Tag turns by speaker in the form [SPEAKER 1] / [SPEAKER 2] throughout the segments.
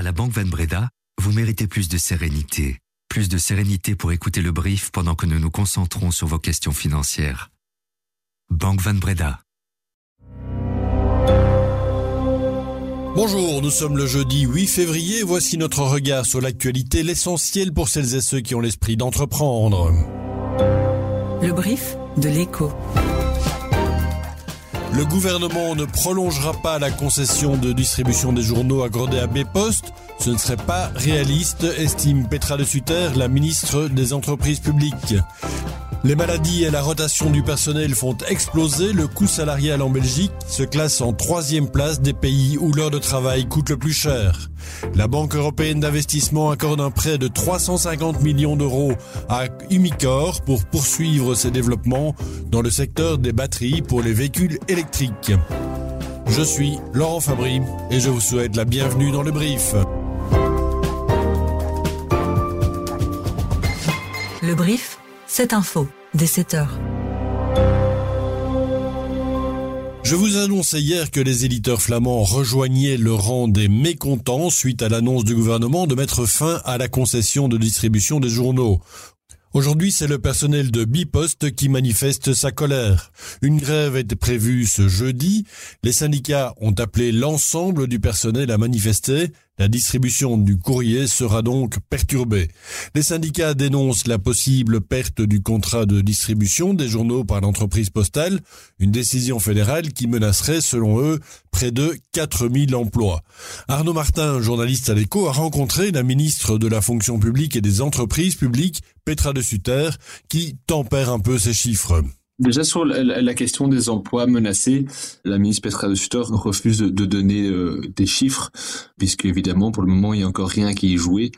[SPEAKER 1] À la Banque Van Breda, vous méritez plus de sérénité. Plus de sérénité pour écouter le brief pendant que nous nous concentrons sur vos questions financières. Banque Van Breda.
[SPEAKER 2] Bonjour, nous sommes le jeudi 8 février. Voici notre regard sur l'actualité, l'essentiel pour celles et ceux qui ont l'esprit d'entreprendre.
[SPEAKER 3] Le brief de l'écho.
[SPEAKER 2] Le gouvernement ne prolongera pas la concession de distribution des journaux accordée à B-Post. Ce ne serait pas réaliste, estime Petra de Sutter, la ministre des Entreprises publiques. Les maladies et la rotation du personnel font exploser le coût salarial en Belgique, se classe en troisième place des pays où l'heure de travail coûte le plus cher. La Banque européenne d'investissement accorde un prêt de 350 millions d'euros à Umicore pour poursuivre ses développements dans le secteur des batteries pour les véhicules électriques. Je suis Laurent Fabry et je vous souhaite la bienvenue dans le brief.
[SPEAKER 3] Le brief, cette info, dès 7 heures.
[SPEAKER 2] Je vous annonçais hier que les éditeurs flamands rejoignaient le rang des mécontents suite à l'annonce du gouvernement de mettre fin à la concession de distribution des journaux. Aujourd'hui, c'est le personnel de Bipost qui manifeste sa colère. Une grève était prévue ce jeudi. Les syndicats ont appelé l'ensemble du personnel à manifester. La distribution du courrier sera donc perturbée. Les syndicats dénoncent la possible perte du contrat de distribution des journaux par l'entreprise postale, une décision fédérale qui menacerait, selon eux, près de 4000 emplois. Arnaud Martin, journaliste à l'écho, a rencontré la ministre de la fonction publique et des entreprises publiques, Petra de Sutter, qui tempère un peu ces chiffres.
[SPEAKER 4] Déjà sur la, question des emplois menacés, la ministre Petra de Sutter refuse de, donner euh, des chiffres, puisque évidemment pour le moment il n'y a encore rien qui est joué,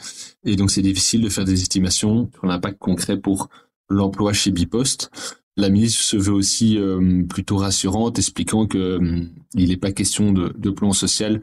[SPEAKER 4] et donc c'est difficile de faire des estimations sur l'impact concret pour l'emploi chez Bipost. La ministre se veut aussi euh, plutôt rassurante, expliquant que euh, il n'est pas question de, de plan social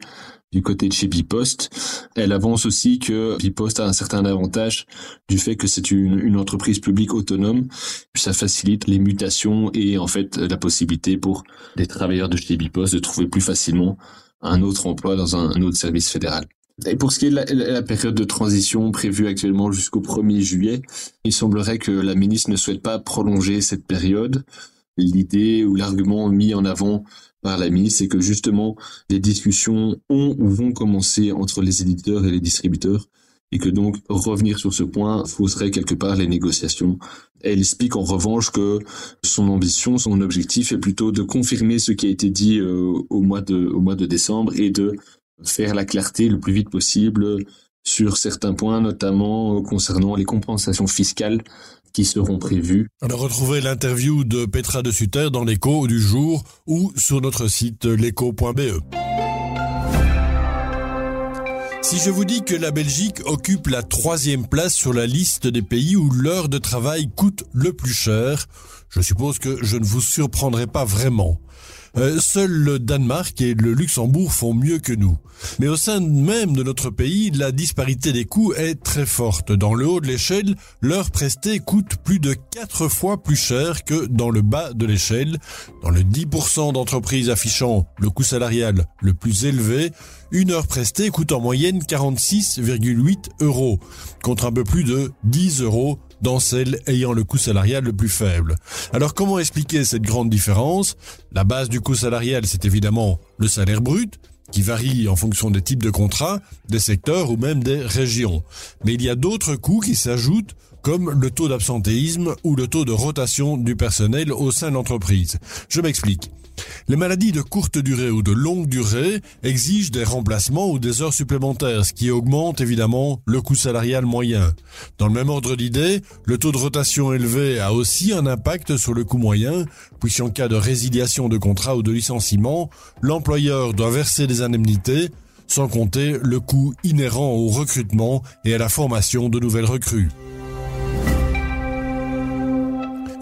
[SPEAKER 4] du côté de chez Bipost. Elle avance aussi que Bipost a un certain avantage du fait que c'est une, entreprise publique autonome. Ça facilite les mutations et en fait la possibilité pour les travailleurs de chez Bipost de trouver plus facilement un autre emploi dans un, autre service fédéral. Et pour ce qui est de la, la période de transition prévue actuellement jusqu'au 1er juillet, il semblerait que la ministre ne souhaite pas prolonger cette période. L'idée ou l'argument mis en avant par la ministre, c'est que justement, les discussions ont ou vont commencer entre les éditeurs et les distributeurs et que donc revenir sur ce point fausserait quelque part les négociations. Elle explique en revanche que son ambition, son objectif est plutôt de confirmer ce qui a été dit euh, au mois de au mois de décembre et de faire la clarté le plus vite possible sur certains points, notamment euh, concernant les compensations fiscales qui seront prévus.
[SPEAKER 2] Alors retrouvez l'interview de Petra de Sutter dans l'écho du jour ou sur notre site l'écho.be. Si je vous dis que la Belgique occupe la troisième place sur la liste des pays où l'heure de travail coûte le plus cher, je suppose que je ne vous surprendrai pas vraiment. Euh, Seuls le Danemark et le Luxembourg font mieux que nous. Mais au sein même de notre pays, la disparité des coûts est très forte. Dans le haut de l'échelle, l'heure prestée coûte plus de 4 fois plus cher que dans le bas de l'échelle. Dans le 10% d'entreprises affichant le coût salarial le plus élevé, une heure prestée coûte en moyenne 46,8 euros, contre un peu plus de 10 euros dans celles ayant le coût salarial le plus faible. Alors comment expliquer cette grande différence? La base du coût salarial, c'est évidemment le salaire brut, qui varie en fonction des types de contrats, des secteurs ou même des régions. Mais il y a d'autres coûts qui s'ajoutent comme le taux d'absentéisme ou le taux de rotation du personnel au sein de l'entreprise. Je m'explique. Les maladies de courte durée ou de longue durée exigent des remplacements ou des heures supplémentaires, ce qui augmente évidemment le coût salarial moyen. Dans le même ordre d'idée, le taux de rotation élevé a aussi un impact sur le coût moyen, puisqu'en cas de résiliation de contrat ou de licenciement, l'employeur doit verser des indemnités, sans compter le coût inhérent au recrutement et à la formation de nouvelles recrues.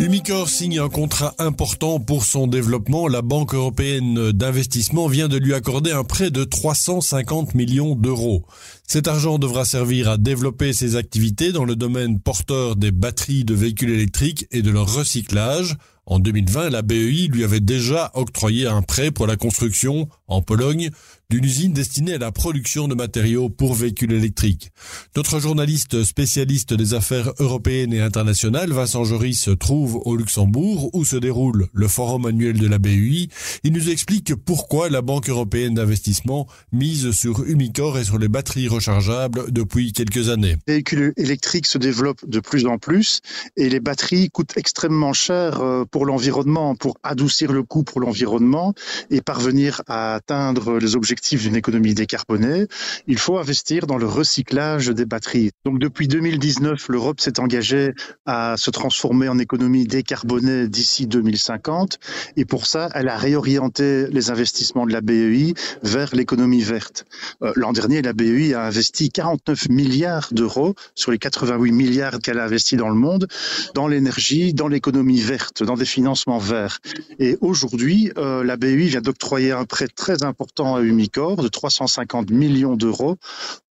[SPEAKER 2] Umicore signe un contrat important pour son développement. La Banque européenne d'investissement vient de lui accorder un prêt de 350 millions d'euros. Cet argent devra servir à développer ses activités dans le domaine porteur des batteries de véhicules électriques et de leur recyclage. En 2020, la BEI lui avait déjà octroyé un prêt pour la construction, en Pologne, d'une usine destinée à la production de matériaux pour véhicules électriques. Notre journaliste spécialiste des affaires européennes et internationales, Vincent Joris, se trouve au Luxembourg où se déroule le forum annuel de la BUI. Il nous explique pourquoi la Banque européenne d'investissement mise sur Umicore et sur les batteries rechargeables depuis quelques années.
[SPEAKER 5] Les véhicules électriques se développent de plus en plus et les batteries coûtent extrêmement cher euh, pour l'environnement, pour adoucir le coût pour l'environnement et parvenir à atteindre les objectifs d'une économie décarbonée, il faut investir dans le recyclage des batteries. Donc depuis 2019, l'Europe s'est engagée à se transformer en économie décarbonée d'ici 2050 et pour ça, elle a réorienté les investissements de la BEI vers l'économie verte. Euh, l'an dernier, la BEI a investi 49 milliards d'euros sur les 88 milliards qu'elle a investis dans le monde dans l'énergie, dans l'économie verte, dans des financements verts. Et aujourd'hui, euh, la BEI vient d'octroyer un prêt très important à De 350 millions d'euros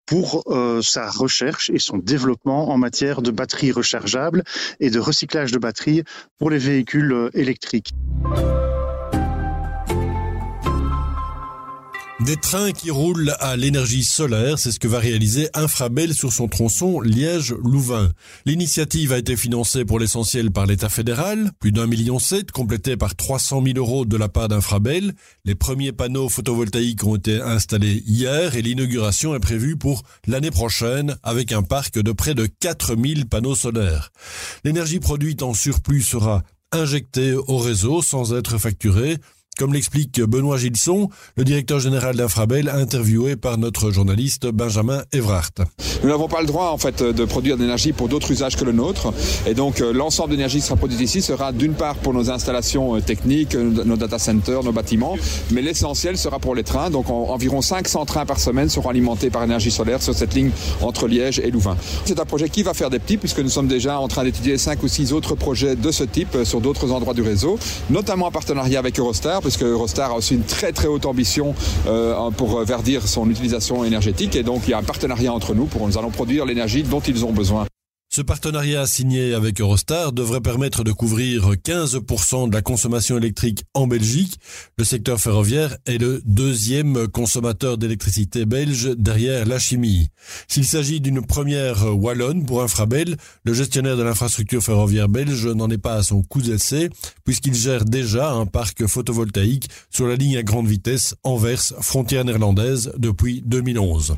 [SPEAKER 5] pour euh, sa recherche et son développement en matière de batteries rechargeables et de recyclage de batteries pour les véhicules euh, électriques.
[SPEAKER 2] Des trains qui roulent à l'énergie solaire, c'est ce que va réaliser Infrabel sur son tronçon Liège-Louvain. L'initiative a été financée pour l'essentiel par l'État fédéral, plus d'un million sept, complété par 300 000 euros de la part d'Infrabel. Les premiers panneaux photovoltaïques ont été installés hier et l'inauguration est prévue pour l'année prochaine avec un parc de près de 4000 panneaux solaires. L'énergie produite en surplus sera injectée au réseau sans être facturée. Comme l'explique Benoît Gilson, le directeur général d'Infrabel, interviewé par notre journaliste Benjamin Evrart.
[SPEAKER 6] Nous n'avons pas le droit en fait de produire de l'énergie pour d'autres usages que le nôtre. Et donc euh, l'ensemble de l'énergie qui sera produite ici sera d'une part pour nos installations euh, techniques, euh, nos data centers, nos bâtiments, mais l'essentiel sera pour les trains. Donc environ 500 trains par semaine seront alimentés par énergie solaire sur cette ligne entre Liège et Louvain. C'est un projet qui va faire des petits puisque nous sommes déjà en train d'étudier 5 ou 6 autres projets de ce type sur d'autres endroits du réseau, notamment en partenariat avec Eurostar puisque Eurostar a aussi une très très haute ambition euh, pour verdir son utilisation énergétique et donc il y a un partenariat entre nous pour nous allons produire l'énergie dont ils ont besoin.
[SPEAKER 2] Ce partenariat signé avec Eurostar devrait permettre de couvrir 15% de la consommation électrique en Belgique. Le secteur ferroviaire est le deuxième consommateur d'électricité belge derrière la chimie. S'il s'agit d'une première wallonne pour Infrabel, le gestionnaire de l'infrastructure ferroviaire belge n'en est pas à son coup d'essai puisqu'il gère déjà un parc photovoltaïque sur la ligne à grande vitesse Anvers, frontière néerlandaise depuis 2011.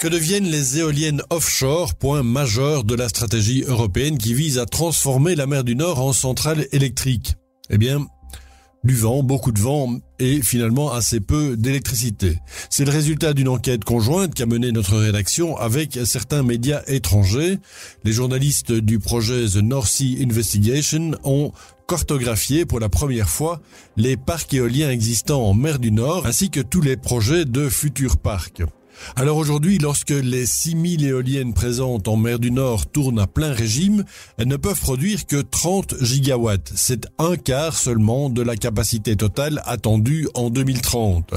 [SPEAKER 2] Que deviennent les éoliennes offshore, point majeur de la stratégie européenne qui vise à transformer la mer du Nord en centrale électrique? Eh bien, du vent, beaucoup de vent et finalement assez peu d'électricité. C'est le résultat d'une enquête conjointe qu'a menée notre rédaction avec certains médias étrangers. Les journalistes du projet The North Sea Investigation ont cartographié pour la première fois les parcs éoliens existants en mer du Nord ainsi que tous les projets de futurs parcs. Alors aujourd'hui, lorsque les 6000 éoliennes présentes en mer du Nord tournent à plein régime, elles ne peuvent produire que 30 gigawatts. C'est un quart seulement de la capacité totale attendue en 2030.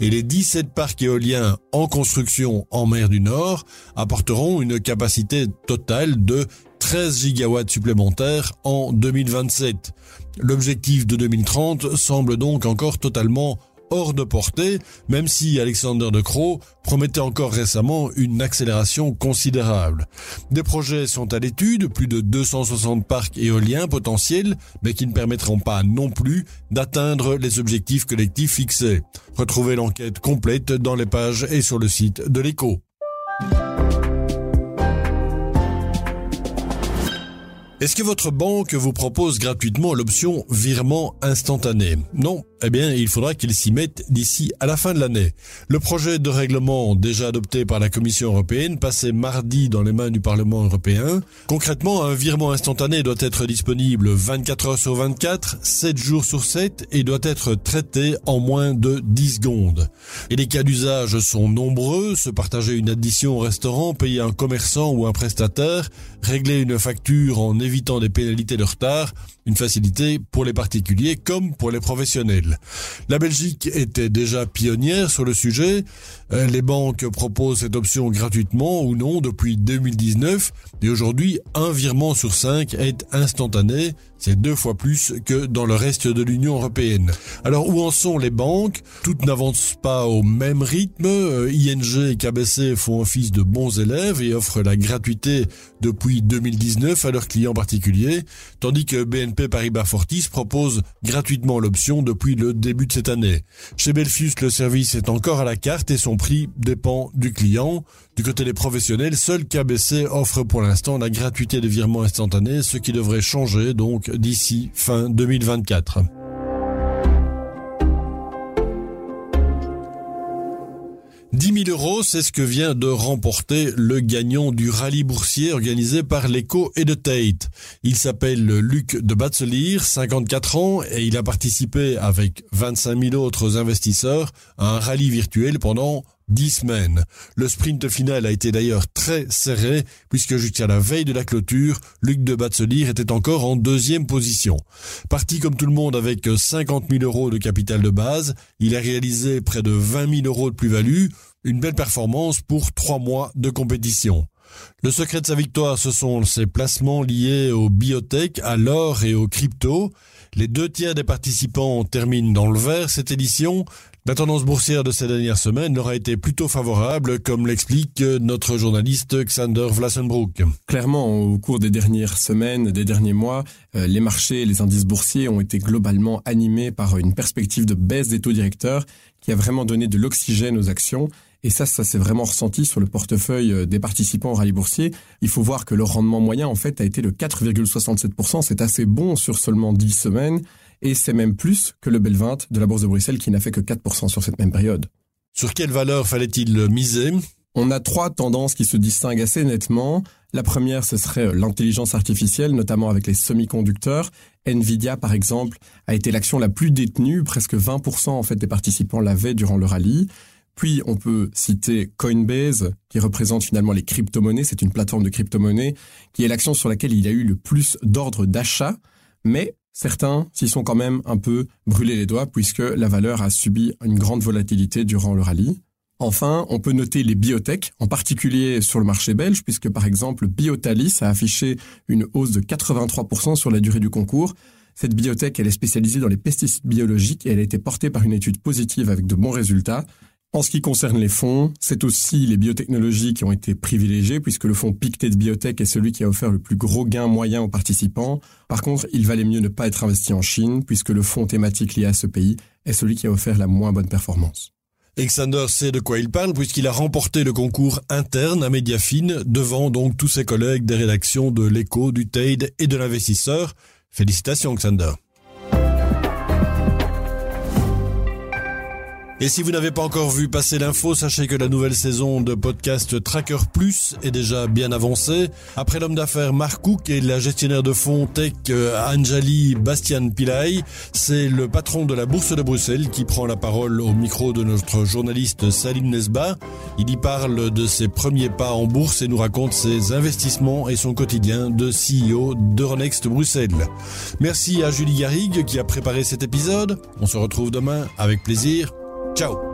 [SPEAKER 2] Et les 17 parcs éoliens en construction en mer du Nord apporteront une capacité totale de 13 gigawatts supplémentaires en 2027. L'objectif de 2030 semble donc encore totalement hors de portée, même si Alexander De Croo promettait encore récemment une accélération considérable. Des projets sont à l'étude, plus de 260 parcs éoliens potentiels, mais qui ne permettront pas non plus d'atteindre les objectifs collectifs fixés. Retrouvez l'enquête complète dans les pages et sur le site de l'écho. Est-ce que votre banque vous propose gratuitement l'option virement instantané? Non, eh bien, il faudra qu'ils s'y mettent d'ici à la fin de l'année. Le projet de règlement déjà adopté par la Commission européenne passait mardi dans les mains du Parlement européen. Concrètement, un virement instantané doit être disponible 24 heures sur 24, 7 jours sur 7 et doit être traité en moins de 10 secondes. Et les cas d'usage sont nombreux, se partager une addition au restaurant, payer un commerçant ou un prestataire, régler une facture en évitant des pénalités de retard, une facilité pour les particuliers comme pour les professionnels. La Belgique était déjà pionnière sur le sujet. Euh, les banques proposent cette option gratuitement ou non depuis 2019 et aujourd'hui un virement sur cinq est instantané c'est deux fois plus que dans le reste de l'Union européenne. Alors où en sont les banques? Toutes n'avancent pas au même rythme. Euh, ING et KBC font office de bons élèves et offrent la gratuité depuis 2019 à leurs clients particuliers, tandis que BNP Paribas Fortis propose gratuitement l'option depuis le début de cette année. Chez Belfius, le service est encore à la carte et son prix dépend du client. Du côté des professionnels, seul KBC offre pour l'instant la gratuité des virements instantanés, ce qui devrait changer donc d'ici fin 2024. « 10 000 euros, c'est ce que vient de remporter le gagnant du rallye boursier organisé par l'Eco et de Tate. Il s'appelle Luc de Batselier, 54 ans, et il a participé avec 25 000 autres investisseurs à un rallye virtuel pendant dix semaines. Le sprint final a été d'ailleurs très serré puisque jusqu'à la veille de la clôture, Luc de Batselier était encore en deuxième position. Parti comme tout le monde avec 50 000 euros de capital de base, il a réalisé près de 20 000 euros de plus-value, une belle performance pour trois mois de compétition. Le secret de sa victoire, ce sont ses placements liés aux biotech, à l'or et aux crypto. Les deux tiers des participants terminent dans le vert cette édition. La tendance boursière de ces dernières semaines aura été plutôt favorable, comme l'explique notre journaliste Xander Vlassenbroek.
[SPEAKER 7] Clairement, au cours des dernières semaines, des derniers mois, euh, les marchés et les indices boursiers ont été globalement animés par une perspective de baisse des taux directeurs qui a vraiment donné de l'oxygène aux actions. Et ça, ça s'est vraiment ressenti sur le portefeuille euh, des participants au rallye boursier. Il faut voir que le rendement moyen, en fait, a été de 4,67%. C'est assez bon sur seulement 10 semaines et c'est même plus que le Bel 20 de la Bourse de Bruxelles qui n'a fait que 4% sur cette même période.
[SPEAKER 2] Sur quelle valeur fallait-il miser?
[SPEAKER 7] On a trois tendances qui se distinguent assez nettement. La première, ce serait l'intelligence artificielle, notamment avec les semi-conducteurs. Nvidia, par exemple, a été l'action la plus détenue, presque 20% en fait des participants l'avaient durant le rallye. Puis on peut citer Coinbase, qui représente finalement les crypto-monnaies. C'est une plateforme de crypto-monnaies qui est l'action sur laquelle il y a eu le plus d'ordres d'achat. Mais Certains s'y sont quand même un peu brûlés les doigts puisque la valeur a subi une grande volatilité durant le rallye. Enfin, on peut noter les biotech, en particulier sur le marché belge, puisque par exemple Biotalis a affiché une hausse de 83% sur la durée du concours. Cette biotech, elle est spécialisée dans les pesticides biologiques et elle a été portée par une étude positive avec de bons résultats. En ce qui concerne les fonds, c'est aussi les biotechnologies qui ont été privilégiées puisque le fonds Pictet Biotech est celui qui a offert le plus gros gain moyen aux participants. Par contre, il valait mieux ne pas être investi en Chine puisque le fonds thématique lié à ce pays est celui qui a offert la moins bonne performance.
[SPEAKER 2] Alexander sait de quoi il parle puisqu'il a remporté le concours interne à Mediafine devant donc tous ses collègues des rédactions de l'écho, du TAID et de l'investisseur. Félicitations Alexander. Et si vous n'avez pas encore vu passer l'info, sachez que la nouvelle saison de podcast Tracker Plus est déjà bien avancée. Après l'homme d'affaires Mark Cook et la gestionnaire de fonds tech euh, Anjali Bastian Pillay, c'est le patron de la Bourse de Bruxelles qui prend la parole au micro de notre journaliste Salim Nesba. Il y parle de ses premiers pas en bourse et nous raconte ses investissements et son quotidien de CEO d'Euronext Bruxelles. Merci à Julie Garrigue qui a préparé cet épisode. On se retrouve demain avec plaisir. Ciao